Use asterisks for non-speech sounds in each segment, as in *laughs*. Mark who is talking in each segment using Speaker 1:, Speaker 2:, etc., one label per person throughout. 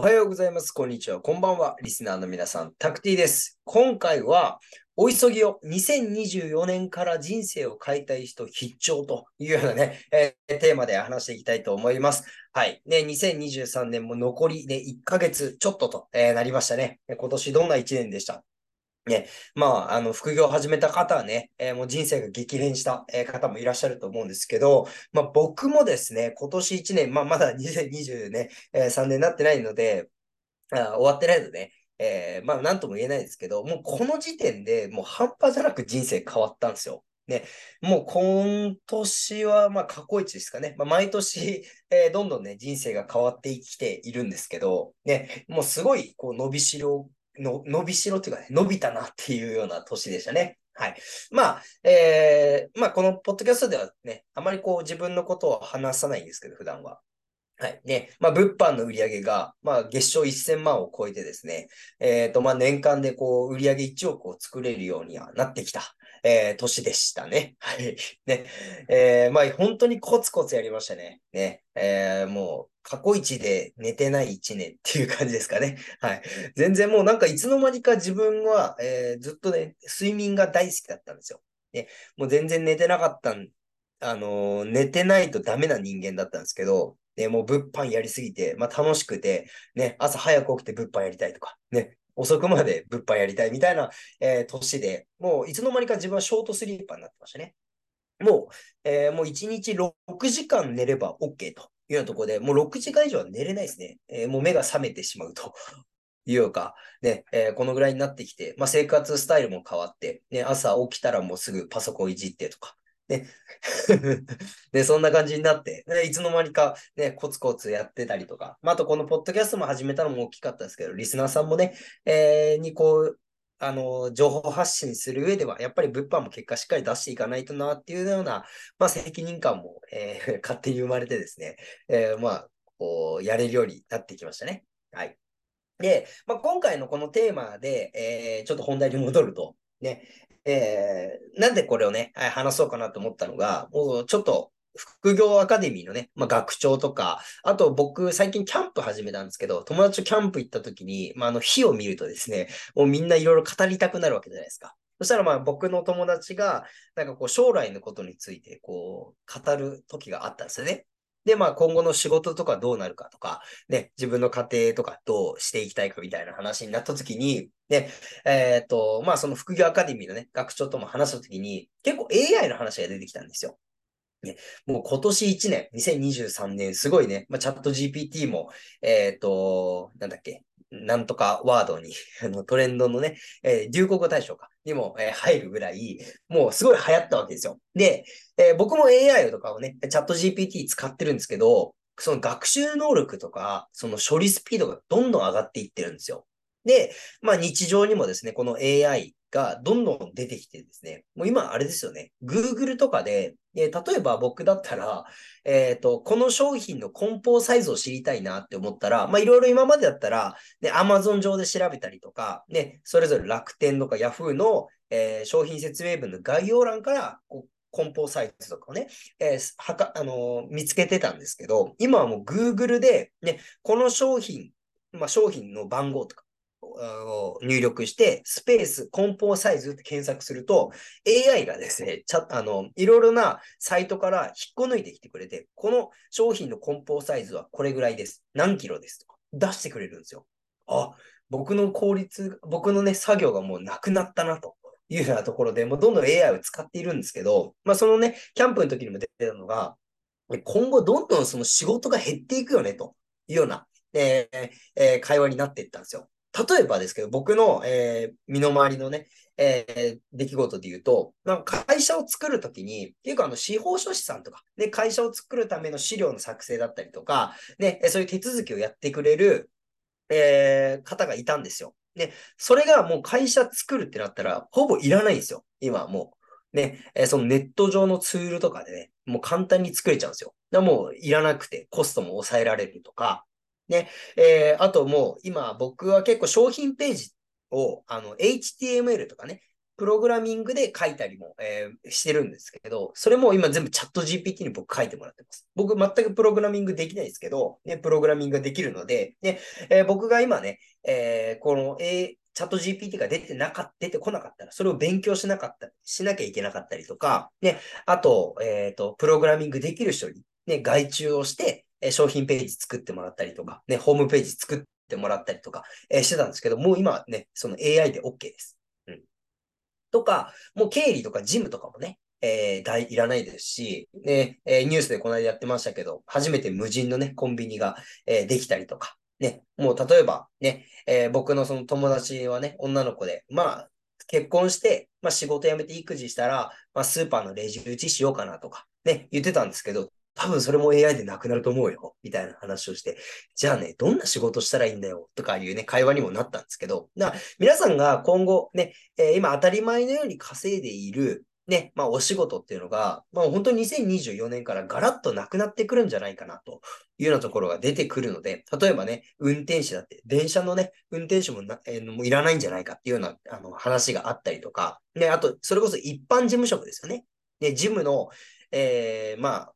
Speaker 1: おはようございます。こんにちは。こんばんは。リスナーの皆さん、タクティです。今回は、お急ぎを2024年から人生を変えたい人必聴というようなね、えーテーマで話していきたいと思います。はい。ね、2023年も残りね、1ヶ月ちょっとと、えーなりましたね。今年どんな1年でした？ね、まあ、あの、副業を始めた方はね、えーもう人生が激変した、方もいらっしゃると思うんですけど、まあ僕もですね、今年1年、まあまだ2020ね、えー3年になってないので、あ終わってないので、えーまあなんとも言えないですけど、もうこの時点でもう半端じゃなく人生変わったんですよ。ね、もう今年はまあ過去一ですかね。まあ、毎年、えーどんどんね、人生が変わってきているんですけど、ね、もうすごいこう伸びしろの、伸びしろっていうかね、伸びたなっていうような年でしたね。はい。まあ、えーまあこのポッドキャストではね、あまりこう自分のことを話さないんですけど、普段は。はい。ね。まあ、物販の売り上げが、まあ、月賞1000万を超えてですね、えっと、まあ、年間でこう、売り上げ1億を作れるようにはなってきた、えー年でしたね。*laughs* はい。ね。えーまあ、本当にコツコツやりましたね。ね。えーもう、過去一で寝てない1年っていう感じですかね。*laughs* はい。全然もうなんかいつの間にか自分は、えーずっとね、睡眠が大好きだったんですよ。ね。もう全然寝てなかったんあのー寝てないとダメな人間だったんですけど、ね、もう物販やりすぎて、まあ楽しくて、ね、朝早く起きて物販やりたいとか、ね、遅くまで物販やりたいみたいな、えー年で、もういつの間にか自分はショートスリーパーになってましたね。もう、えーもう1日6時間寝れば OK というようなところで、もう6時間以上は寝れないですね。えーもう目が覚めてしまうと。いうか、ね、えーこのぐらいになってきて、まあ、生活スタイルも変わって、ね、朝起きたらもうすぐパソコンいじってとか、ね。*laughs* で、そんな感じになって、でいつの間にかね、コツコツやってたりとか、まあ、あとこのポッドキャストも始めたのも大きかったですけど、リスナーさんもね、えーにこう、あの、情報発信する上では、やっぱり物販も結果しっかり出していかないとなっていうような、まあ、責任感も、えー *laughs* 勝手に生まれてですね、えーまあ、こう、やれるようになってきましたね。はい。で、まあ、今回のこのテーマで、えーちょっと本題に戻ると、ね、えーなんでこれをね、話そうかなと思ったのが、もうちょっと、副業アカデミーのね、まあ、学長とか、あと僕最近キャンプ始めたんですけど、友達とキャンプ行った時に、まあ、あの火を見るとですね、もうみんないろいろ語りたくなるわけじゃないですか。そしたらまあ僕の友達が、なんかこう将来のことについてこう語る時があったんですよね。で、まあ今後の仕事とかどうなるかとか、ね、自分の家庭とかどうしていきたいかみたいな話になった時に、ね、えっと、まあその副業アカデミーのね、学長とも話した時に、結構 AI の話が出てきたんですよ。ね、もう今年1年、2023年、すごいね、まあ、チャット GPT も、えっと、なんだっけ、なんとかワードに、*laughs* あのトレンドのね、えー流行語大賞か、にも、えー入るぐらい、もうすごい流行ったわけですよ。で、えー僕も AI とかをね、チャット GPT 使ってるんですけど、その学習能力とか、その処理スピードがどんどん上がっていってるんですよ。で、まあ日常にもですね、この AI がどんどん出てきてですね、もう今あれですよね、Google とかで、えー例えば僕だったら、えっと、この商品の梱包サイズを知りたいなって思ったら、まあいろいろ今までだったら、ね、Amazon 上で調べたりとか、ね、それぞれ楽天とか Yahoo の、えー商品説明文の概要欄から、こう梱包サイズとかをね、えーはか、あの見つけてたんですけど、今はもう Google で、ね、この商品、まあ、商品の番号とかを入力して、スペース、梱包サイズって検索すると、AI がですね、ちゃあの、いろいろなサイトから引っこ抜いてきてくれて、この商品の梱包サイズはこれぐらいです。何キロですとか出してくれるんですよ。あ、僕の効率、僕のね、作業がもうなくなったなと。いうようなところで、もうどんどん AI を使っているんですけど、まあそのね、キャンプの時にも出てたのが、今後どんどんその仕事が減っていくよね、というような、えーえー会話になっていったんですよ。例えばですけど、僕の、えー身の回りのね、えー、出来事で言うと、なんか会社を作るときに、結構あの、司法書士さんとか、ね、会社を作るための資料の作成だったりとか、ね、そういう手続きをやってくれる、えー、方がいたんですよ。で、それがもう会社作るってなったら、ほぼいらないんですよ。今はもう。ね、えー、そのネット上のツールとかでね、もう簡単に作れちゃうんですよ。だもういらなくて、コストも抑えられるとか、ね、えー、あともう今僕は結構商品ページを、あの、HTML とかね、プログラミングで書いたりも、えー、してるんですけど、それも今全部チャット GPT に僕書いてもらってます。僕全くプログラミングできないですけど、ね、プログラミングができるので、ねえー、僕が今ね、えー、この、えチャット GPT が出てなか出てこなかったら、それを勉強しなかった、しなきゃいけなかったりとか、ね、あと、えっ、と、プログラミングできる人に、ね、外注をして、え商品ページ作ってもらったりとか、ね、ホームページ作ってもらったりとか、えしてたんですけど、もう今はね、その AI で OK です。うん。とか、もう経理とか事務とかもね、えー、大いらないですし、ね、えー、ニュースでこの間やってましたけど、初めて無人のね、コンビニが、えー、できたりとか、ね、もう例えばね、えー、僕のその友達はね、女の子で、まあ、結婚して、まあ仕事辞めて育児したら、まあスーパーのレジ打ちしようかなとか、ね、言ってたんですけど、多分それも AI でなくなると思うよ、みたいな話をして、じゃあね、どんな仕事したらいいんだよ、とかいうね、会話にもなったんですけど、だ皆さんが今後ね、えー、今当たり前のように稼いでいる、ね、まあお仕事っていうのが、まあ本当に2024年からガラッとなくなってくるんじゃないかなというようなところが出てくるので、例えばね、運転手だって、電車のね、運転手もな、えー、もういらないんじゃないかっていうようなあの話があったりとか、ね、あと、それこそ一般事務職ですよね。ね、事務の、えー、まあ、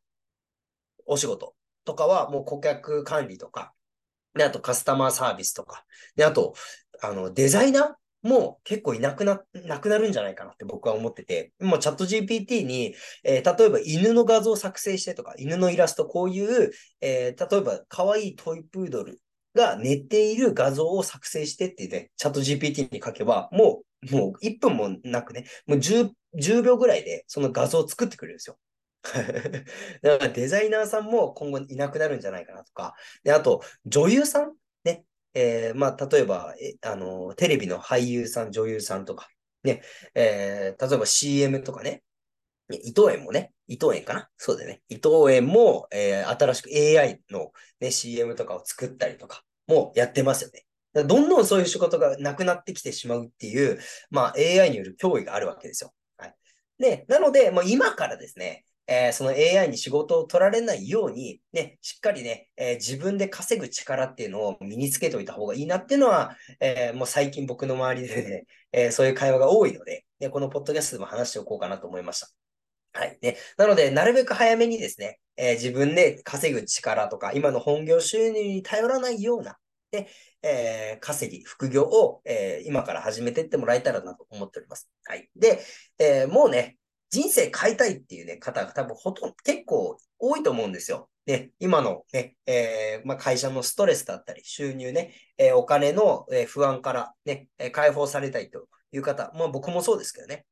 Speaker 1: お仕事。とかはもう顧客管理とか、で、あとカスタマーサービスとか、で、あと、あの、デザイナーも結構いなくな、なくなるんじゃないかなって僕は思ってて、もうチャット GPT に、えー、例えば犬の画像を作成してとか、犬のイラスト、こういう、えー、例えば可愛いトイプードルが寝ている画像を作成してってね、チャット GPT に書けば、もう、もう1分もなくね、もう 10, 10秒ぐらいでその画像を作ってくれるんですよ。*laughs* だからデザイナーさんも今後いなくなるんじゃないかなとか。で、あと、女優さんね。えー、まあ、例えば、えあの、テレビの俳優さん、女優さんとか、ね。えー、例えば CM とかね。伊藤園もね、伊藤園かなそうだよね。伊藤園も、えー、新しく AI の、ね、CM とかを作ったりとかもやってますよね。どんどんそういう仕事がなくなってきてしまうっていう、まあ AI による脅威があるわけですよ。はい。で、なので、もう今からですね、えー、その AI に仕事を取られないように、ね、しっかりね、えー、自分で稼ぐ力っていうのを身につけておいた方がいいなっていうのは、えー、もう最近僕の周りでね、えそういう会話が多いので、ね、このポッドキャストでも話しておこうかなと思いました。はい。ね。なので、なるべく早めにですね、え自分で稼ぐ力とか、今の本業収入に頼らないような、ね、え稼ぎ、副業を、え今から始めてってもらえたらなと思っております。はい。で、えもうね、人生変えたいっていうね、方が多分ほとんど結構多いと思うんですよ。ね、今のね、えー、まあ、会社のストレスだったり、収入ね、えー、お金の、不安からね、解放されたいという方、まあ僕もそうですけどね。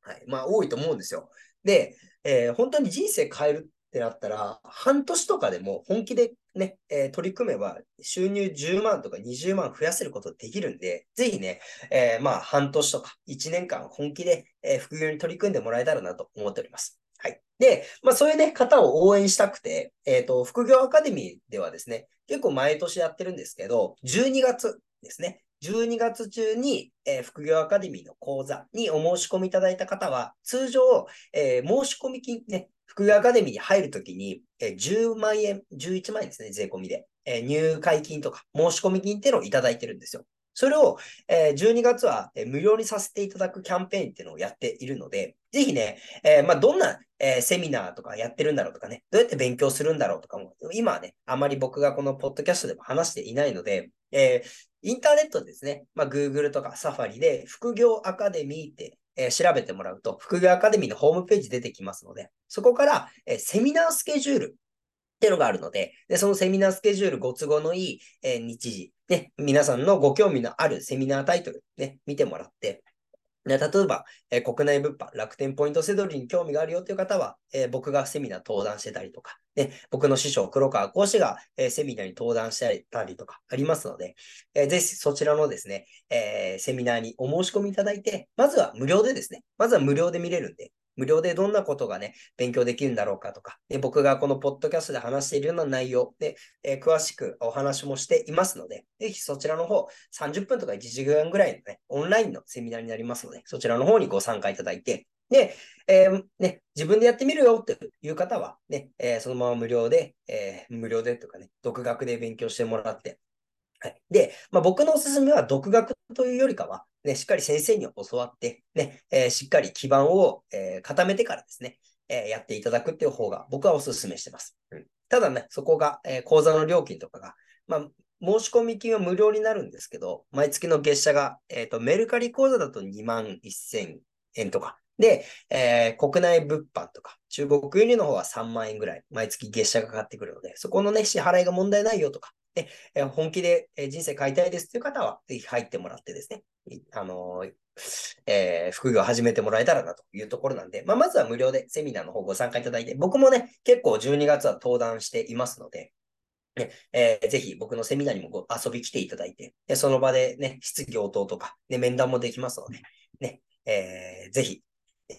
Speaker 1: はい。まあ多いと思うんですよ。で、えー、本当に人生変えるってなったら、半年とかでも本気でね、えー、取り組めば収入10万とか20万増やせることできるんで、ぜひね、えー、まあ半年とか1年間本気で、えー、副業に取り組んでもらえたらなと思っております。はい。で、まあそういうね、方を応援したくて、えっ、と、副業アカデミーではですね、結構毎年やってるんですけど、12月ですね、12月中に、えー、副業アカデミーの講座にお申し込みいただいた方は、通常、えー、申し込み金、ね、副業アカデミーに入るときに、え10万円、11万円ですね、税込みで。え入会金とか申し込み金っていうのをいただいてるんですよ。それを、え12月は、え無料にさせていただくキャンペーンっていうのをやっているので、ぜひね、えー、まあ、どんな、えー、セミナーとかやってるんだろうとかね、どうやって勉強するんだろうとかも、今はね、あまり僕がこのポッドキャストでも話していないので、え、インターネットでですね、まあ、Google とか Safari で副業アカデミーってえー、調べてもらうと、副業アカデミーのホームページ出てきますので、そこから、えー、セミナースケジュールっていうのがあるので、でそのセミナースケジュールご都合のいい、えー、日時、ね、皆さんのご興味のあるセミナータイトル、ね、見てもらって、例えば、えー国内物販、楽天ポイントセドリに興味があるよという方は、えー僕がセミナー登壇してたりとか、ね、僕の師匠、黒川講師が、えーセミナーに登壇してたりとかありますので、えーぜひそちらのですね、えーセミナーにお申し込みいただいて、まずは無料でですね、まずは無料で見れるんで、無料でどんなことがね、勉強できるんだろうかとか、ね、僕がこのポッドキャストで話しているような内容。で、えー詳しくお話もしていますので、ぜひそちらの方、30分とか1時間ぐらいのね、オンラインのセミナーになりますので、そちらの方にご参加いただいて、で、えーね、自分でやってみるよっていう方は、ね、えーそのまま無料で、えー無料でとかね、独学で勉強してもらって、はい。で、まあ、僕のおすすめは独学というよりかは、ね、しっかり先生に教わって、ね、えーしっかり基盤を、えー固めてからですね、えーやっていただくっていう方が僕はおすすめしてます。うんただね、そこが、え講座の料金とかが、まあ、申し込み金は無料になるんですけど、毎月の月謝が、えっ、と、メルカリ講座だと2万1000円とか。で、えー国内物販とか、中国輸入の方は3万円ぐらい、毎月月謝がかかってくるので、そこのね、支払いが問題ないよとか、ねえ本気で人生変えたいですという方は、ぜひ入ってもらってですね、あのえー副業を始めてもらえたらなというところなんで、まあ、まずは無料でセミナーの方ご参加いただいて、僕もね、結構12月は登壇していますので、ねえーぜひ僕のセミナーにもご遊び来ていただいて、その場でね、質疑応答とか、ね、面談もできますので、ね、えーぜひ、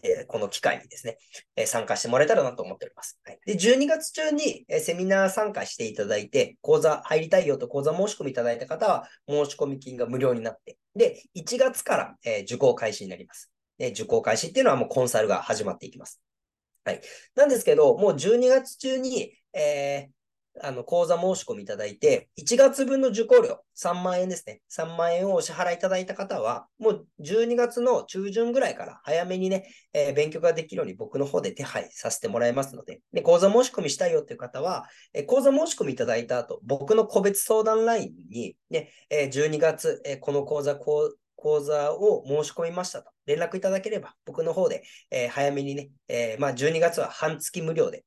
Speaker 1: えーこの機会にですね、えー参加してもらえたらなと思っております。はい、で、12月中に、えーセミナー参加していただいて、講座入りたいよと講座申し込みいただいた方は、申し込み金が無料になって、で、1月から、え受講開始になります。で受講開始っていうのはもうコンサルが始まっていきます。はい。なんですけど、もう12月中に、えあの、講座申し込みいただいて、1月分の受講料、3万円ですね。3万円をお支払いいただいた方は、もう12月の中旬ぐらいから早めにね、えー勉強ができるように僕の方で手配させてもらいますので、で、講座申し込みしたいよっていう方は、えー講座申し込みいただいた後、僕の個別相談ラインに、ね、えー12月、えこの講座、こう、講座を申し込みましたと連絡いただければ、僕の方で、えー早めにね、えーまあ、12月は半月無料で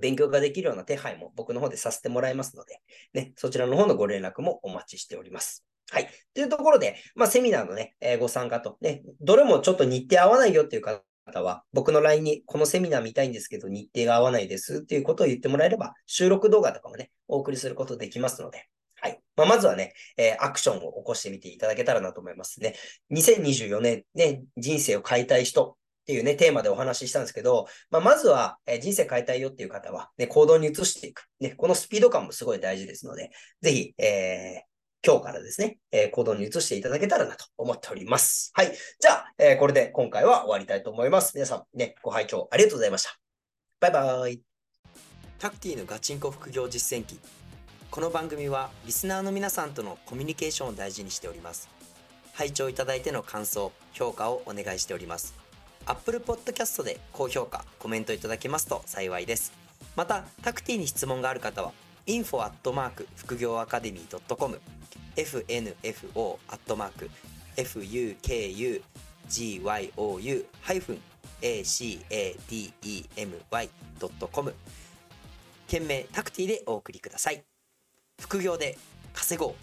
Speaker 1: 勉強ができるような手配も僕の方でさせてもらいますので、ね、そちらの方のご連絡もお待ちしております。はい。というところで、まあ、セミナーのね、えーご参加と、ね、どれもちょっと日程合わないよっていう方は、僕の LINE にこのセミナー見たいんですけど、日程が合わないですっていうことを言ってもらえれば、収録動画とかもね、お送りすることできますので、はい。まあ、まずはね、えーアクションを起こしてみていただけたらなと思いますね。2024年、ね、人生を変えたい人っていうね、テーマでお話ししたんですけど、まあ、まずは、えー人生変えたいよっていう方は、ね、行動に移していく。ね、このスピード感もすごい大事ですので、ぜひ、えー今日からですね、えー行動に移していただけたらなと思っております。はい。じゃあ、えーこれで今回は終わりたいと思います。皆さん、ね、ご拝聴ありがとうございました。バイバイ。
Speaker 2: タクティのガチンコ副業実践記この番組はリスナーの皆さんとのコミュニケーションを大事にしております拝聴いただいての感想評価をお願いしております Apple Podcast で高評価コメントいただけますと幸いです。またタクティに質問がある方は info アットマーク副業アカデミー .com fnfo アットマーク fukugyou ハイフン academy.com 件名タクティでお送りください。副業で稼ごう。